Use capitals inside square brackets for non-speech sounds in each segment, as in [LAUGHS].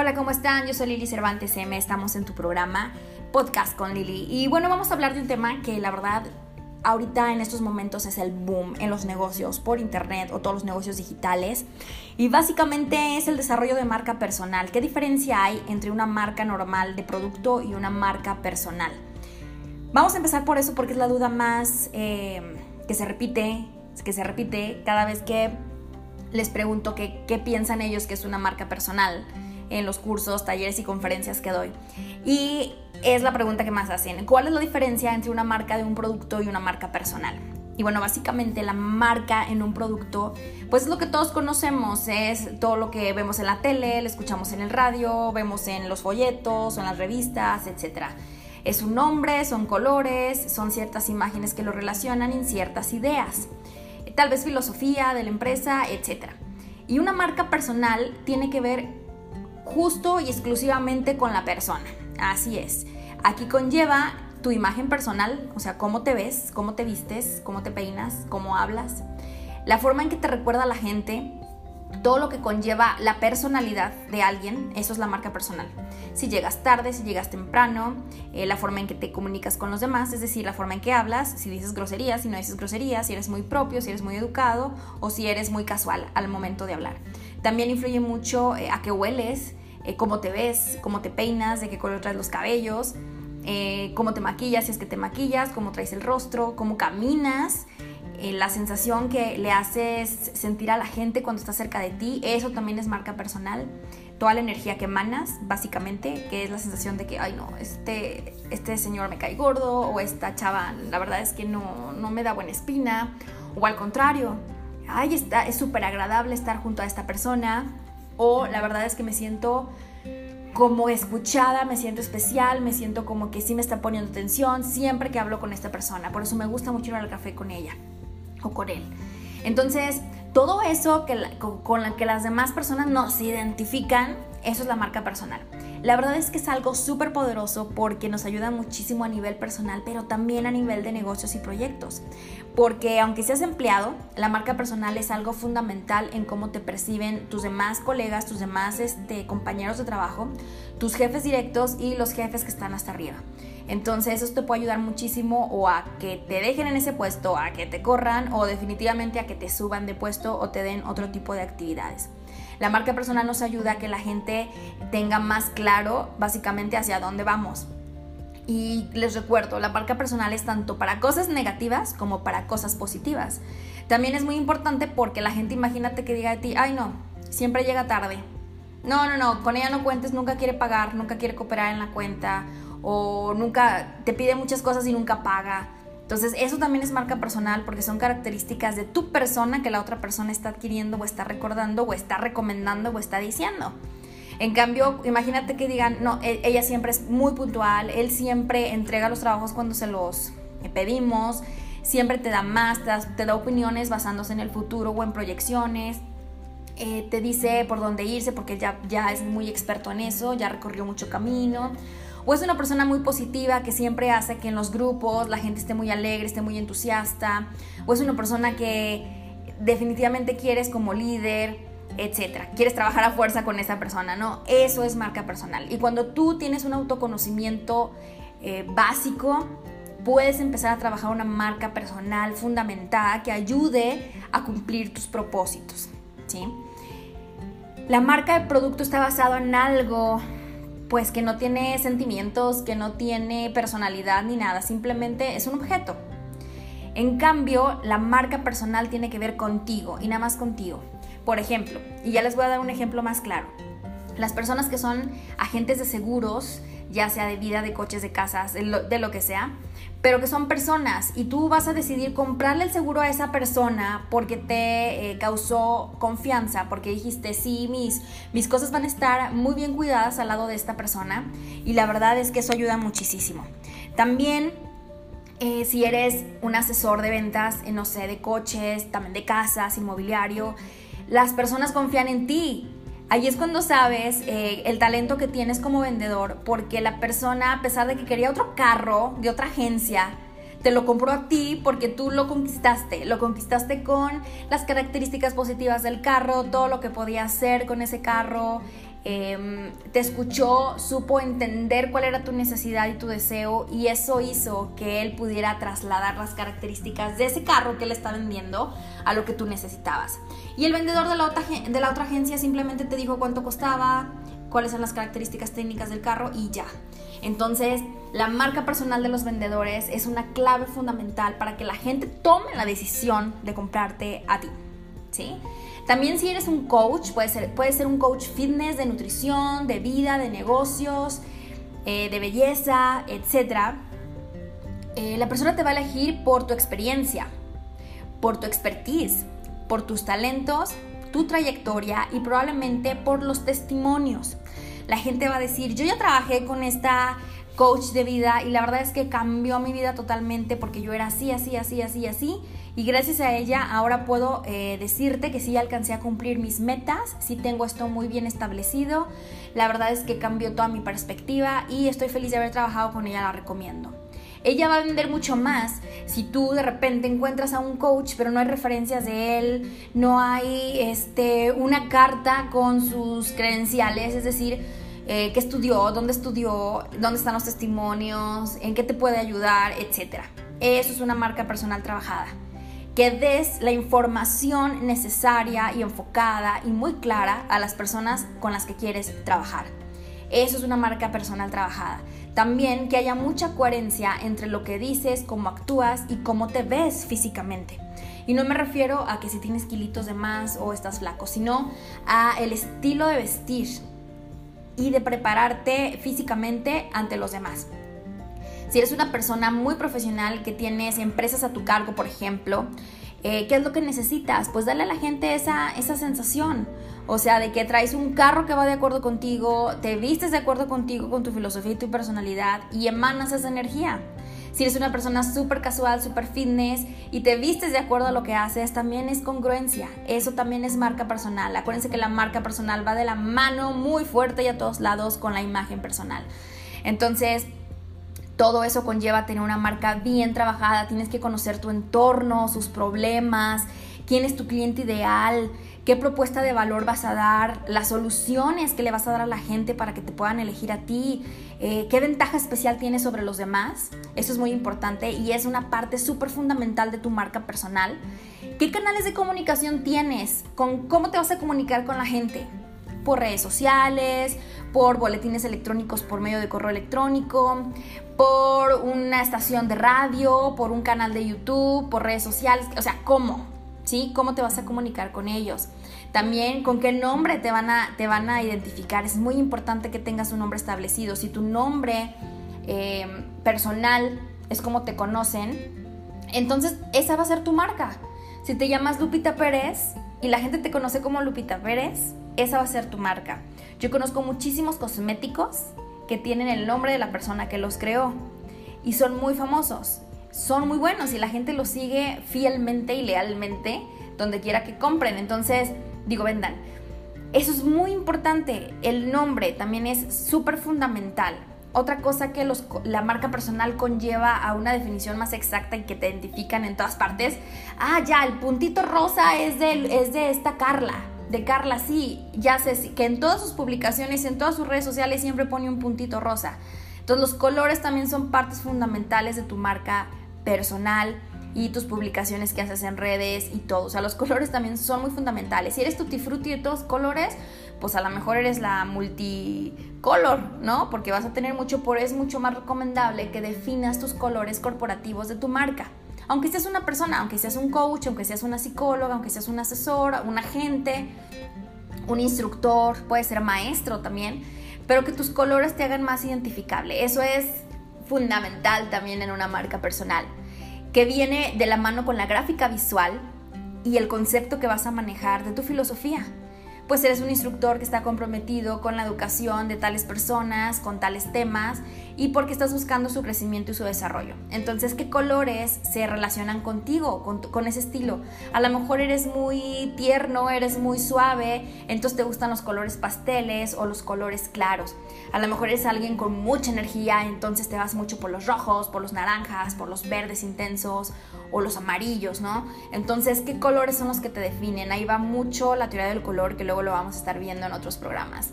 Hola, ¿cómo están? Yo soy Lili Cervantes M, estamos en tu programa Podcast con Lili. Y bueno, vamos a hablar de un tema que la verdad ahorita en estos momentos es el boom en los negocios por internet o todos los negocios digitales. Y básicamente es el desarrollo de marca personal. ¿Qué diferencia hay entre una marca normal de producto y una marca personal? Vamos a empezar por eso porque es la duda más eh, que se repite, que se repite cada vez que les pregunto qué piensan ellos que es una marca personal en los cursos, talleres y conferencias que doy. Y es la pregunta que más hacen. ¿Cuál es la diferencia entre una marca de un producto y una marca personal? Y bueno, básicamente la marca en un producto, pues es lo que todos conocemos, es todo lo que vemos en la tele, lo escuchamos en el radio, vemos en los folletos, en las revistas, etc. Es un nombre, son colores, son ciertas imágenes que lo relacionan en ciertas ideas, tal vez filosofía de la empresa, etc. Y una marca personal tiene que ver justo y exclusivamente con la persona. Así es. Aquí conlleva tu imagen personal, o sea, cómo te ves, cómo te vistes, cómo te peinas, cómo hablas, la forma en que te recuerda la gente, todo lo que conlleva la personalidad de alguien, eso es la marca personal. Si llegas tarde, si llegas temprano, eh, la forma en que te comunicas con los demás, es decir, la forma en que hablas, si dices groserías, si no dices groserías, si eres muy propio, si eres muy educado o si eres muy casual al momento de hablar. También influye mucho eh, a qué hueles, eh, cómo te ves, cómo te peinas, de qué color traes los cabellos, eh, cómo te maquillas, si es que te maquillas, cómo traes el rostro, cómo caminas, eh, la sensación que le haces sentir a la gente cuando está cerca de ti, eso también es marca personal. Toda la energía que emanas, básicamente, que es la sensación de que, ay no, este, este señor me cae gordo, o esta chava, la verdad es que no, no me da buena espina, o al contrario, ay, está, es súper agradable estar junto a esta persona, o la verdad es que me siento como escuchada, me siento especial, me siento como que sí me está poniendo atención siempre que hablo con esta persona. Por eso me gusta mucho ir al café con ella o con él. Entonces, todo eso que con, con la que las demás personas nos identifican, eso es la marca personal. La verdad es que es algo súper poderoso porque nos ayuda muchísimo a nivel personal, pero también a nivel de negocios y proyectos. Porque aunque seas empleado, la marca personal es algo fundamental en cómo te perciben tus demás colegas, tus demás este, compañeros de trabajo, tus jefes directos y los jefes que están hasta arriba. Entonces eso te puede ayudar muchísimo o a que te dejen en ese puesto, a que te corran o definitivamente a que te suban de puesto o te den otro tipo de actividades. La marca personal nos ayuda a que la gente tenga más claro básicamente hacia dónde vamos. Y les recuerdo, la marca personal es tanto para cosas negativas como para cosas positivas. También es muy importante porque la gente imagínate que diga de ti, ay no, siempre llega tarde. No, no, no, con ella no cuentes, nunca quiere pagar, nunca quiere cooperar en la cuenta o nunca te pide muchas cosas y nunca paga. Entonces, eso también es marca personal porque son características de tu persona que la otra persona está adquiriendo o está recordando o está recomendando o está diciendo. En cambio, imagínate que digan, no, e-, ella siempre es muy puntual, él siempre entrega los trabajos cuando se los pedimos, siempre te da más, te da, opiniones basándose en el futuro o en proyecciones, eh, te dice por dónde irse porque ya, ya es muy experto en eso, ya recorrió mucho camino o es una persona muy positiva que siempre hace que en los grupos la gente esté muy alegre, esté muy entusiasta, o es una persona que definitivamente quieres como líder, etcétera. Quieres trabajar a fuerza con esa persona, ¿no? Eso es marca personal. Y cuando tú tienes un autoconocimiento eh, básico, puedes empezar a trabajar una marca personal fundamentada que ayude a cumplir tus propósitos, ¿sí? La marca de producto está basada en algo pues que no tiene sentimientos, que no tiene personalidad ni nada, simplemente es un objeto. En cambio, la marca personal tiene que ver contigo y nada más contigo. Por ejemplo, y ya les voy a dar un ejemplo más claro. Las personas que son agentes de seguros, ya sea de vida, de coches, de casas, de lo, que sea, pero que son personas y tú vas a decidir comprarle el seguro a esa persona porque te eh, causó confianza, porque dijiste, sí, mis, mis cosas van a estar muy bien cuidadas al lado de esta persona y la verdad es que eso ayuda muchísimo. También eh, si eres un asesor de ventas, eh, no sé, de coches, también de casas, inmobiliario, las personas confían en ti Ahí es cuando sabes eh, el talento que tienes como vendedor, porque la persona, a pesar de que quería otro carro de otra agencia, te lo compró a ti porque tú lo conquistaste. Lo conquistaste con las características positivas del carro, todo lo que podía hacer con ese carro, Em, te escuchó, supo entender cuál era tu necesidad y tu deseo y eso hizo que él pudiera trasladar las características de ese carro que él está vendiendo a lo que tú necesitabas. Y el vendedor de la otra, de la otra agencia simplemente te dijo cuánto costaba, cuáles son las características técnicas del carro y ya. Entonces, la marca personal de los vendedores es una clave fundamental para que la gente tome la decisión de comprarte a ti. ¿Sí? También si eres un coach, puede ser, puede ser un coach fitness, de nutrición, de vida, de negocios, eh, de belleza, etc. Eh, la persona te va a elegir por tu experiencia, por tu expertise, por tus talentos, tu trayectoria y probablemente por los testimonios. La gente va a decir, yo ya trabajé con esta coach de vida y la verdad es que cambió mi vida totalmente porque yo era así, así, así, así, así y gracias a ella ahora puedo eh, decirte que sí alcancé a cumplir mis metas, sí tengo esto muy bien establecido. La verdad es que cambió toda mi perspectiva y estoy feliz de haber trabajado con ella, la recomiendo. Ella va a vender mucho más si tú de repente encuentras a un coach pero no hay referencias de él, no hay este, una carta con sus credenciales, es decir, eh, qué estudió, dónde estudió, dónde están los testimonios, en qué te puede ayudar, etc. Eso es una marca personal trabajada que des la información necesaria y enfocada y muy clara a las personas con las que quieres trabajar. Eso es una marca personal trabajada. También que haya mucha coherencia entre lo que dices, cómo actúas y cómo te ves físicamente. Y no me refiero a que si tienes kilitos de más o estás flaco, sino a el estilo de vestir y de prepararte físicamente ante los demás. Si eres una persona muy profesional que tienes empresas a tu cargo, por ejemplo, eh, ¿qué es lo que necesitas? Pues dale a la gente esa, esa sensación. O sea, de que traes un carro que va de acuerdo contigo, te vistes de acuerdo contigo, con tu filosofía y tu personalidad y emanas esa energía. Si eres una persona súper casual, súper fitness y te vistes de acuerdo a lo que haces, también es congruencia. Eso también es marca personal. Acuérdense que la marca personal va de la mano muy fuerte y a todos lados con la imagen personal. Entonces, todo eso conlleva tener una marca bien trabajada, tienes que conocer tu entorno, sus problemas, quién es tu cliente ideal, qué propuesta de valor vas a dar, las soluciones que le vas a dar a la gente para que te puedan elegir a ti, eh, qué ventaja especial tienes sobre los demás. Eso es muy importante y es una parte súper fundamental de tu marca personal. ¿Qué canales de comunicación tienes? ¿Con cómo te vas a comunicar con la gente? por redes sociales, por boletines electrónicos por medio de correo electrónico, por una estación de radio, por un canal de YouTube, por redes sociales, o sea, ¿cómo? ¿Sí? ¿Cómo te vas a comunicar con ellos? También con qué nombre te van a, te van a identificar. Es muy importante que tengas un nombre establecido. Si tu nombre eh, personal es como te conocen, entonces esa va a ser tu marca. Si te llamas Lupita Pérez y la gente te conoce como Lupita Pérez, esa va a ser tu marca. Yo conozco muchísimos cosméticos que tienen el nombre de la persona que los creó y son muy famosos. Son muy buenos y la gente los sigue fielmente y lealmente donde quiera que compren. Entonces, digo, vendan. Eso es muy importante. El nombre también es súper fundamental. Otra cosa que la marca personal conlleva a una definición más exacta y que te identifican en todas partes. Ah, ya, el puntito rosa es de, es de esta Carla de Carla, sí, ya sé que en todas sus publicaciones, en todas sus redes sociales siempre pone un puntito rosa. Entonces los colores también son partes fundamentales de tu marca personal y tus publicaciones que haces en redes y todo. O sea, los [LAUGHS] colores también son muy fundamentales. Si eres tutti frutti de todos colores, pues a lo mejor eres la multicolor, ¿no? Porque vas a tener mucho, por es mucho más recomendable que definas tus colores corporativos de tu marca aunque seas una persona, aunque seas un coach, aunque seas una psicóloga, aunque seas un asesor, un agente, un instructor, puede ser maestro también, pero que tus colores te hagan más identificable. Eso es fundamental también en una marca personal, que viene de la mano con la gráfica visual y el concepto que vas a manejar de tu filosofía pues eres un instructor que está comprometido con la educación de tales personas, con tales temas y porque estás buscando su crecimiento y su desarrollo. Entonces, ¿qué colores se relacionan contigo, con, ese estilo? A lo mejor eres muy tierno, eres muy suave, entonces te gustan los colores pasteles o los colores claros. A lo mejor eres alguien con mucha energía, entonces te vas mucho por los rojos, por los naranjas, por los verdes intensos o los amarillos, ¿no? Entonces, ¿qué colores son los que te definen? Ahí va mucho la teoría del color que luego lo vamos a estar viendo en otros programas.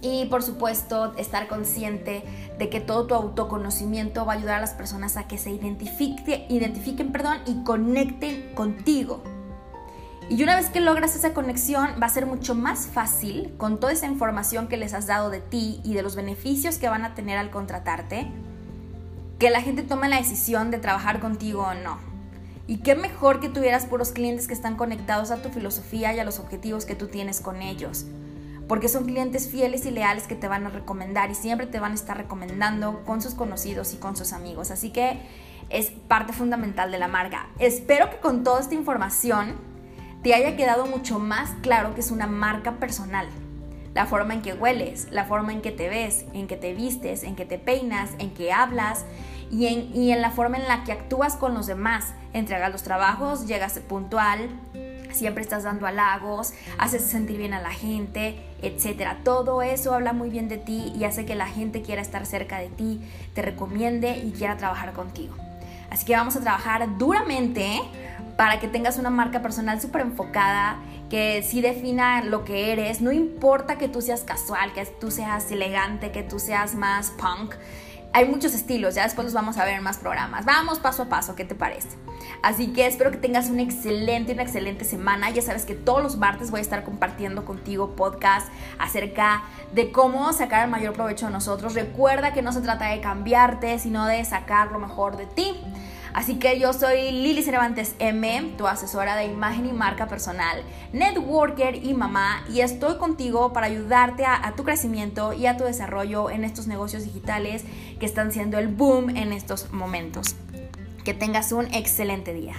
Y por supuesto, estar consciente de que todo tu autoconocimiento va a ayudar a las personas a que se identifique, identifiquen perdón, y conecten contigo. Y una vez que logras esa conexión, va a ser mucho más fácil, con toda esa información que les has dado de ti y de los beneficios que van a tener al contratarte, que la gente tome la decisión de trabajar contigo o no. Y qué mejor que tuvieras puros clientes que están conectados a tu filosofía y a los objetivos que tú tienes con ellos. Porque son clientes fieles y leales que te van a recomendar y siempre te van a estar recomendando con sus conocidos y con sus amigos. Así que es parte fundamental de la marca. Espero que con toda esta información te haya quedado mucho más claro que es una marca personal. La forma en que hueles, la forma en que te ves, en que te vistes, en que te peinas, en que hablas y en, y en la forma en la que actúas con los demás. Entregas los trabajos, llegas puntual, siempre estás dando halagos, haces sentir bien a la gente, etc. Todo eso habla muy bien de ti y hace que la gente quiera estar cerca de ti, te recomiende y quiera trabajar contigo. Así que vamos a trabajar duramente para que tengas una marca personal súper enfocada, que sí defina lo que eres. No importa que tú seas casual, que tú seas elegante, que tú seas más punk. Hay muchos estilos, ya después los vamos a ver en más programas. Vamos paso a paso, ¿qué te parece? Así que espero que tengas una excelente, una excelente semana. Ya sabes que todos los martes voy a estar compartiendo contigo podcast acerca de cómo sacar el mayor provecho de nosotros. Recuerda que no se trata de cambiarte, sino de sacar lo mejor de ti. Así que yo soy Lili Cervantes M, tu asesora de imagen y marca personal, networker y mamá, y estoy contigo para ayudarte a, a, tu crecimiento y a tu desarrollo en estos negocios digitales que están siendo el boom en estos momentos. Que tengas un excelente día.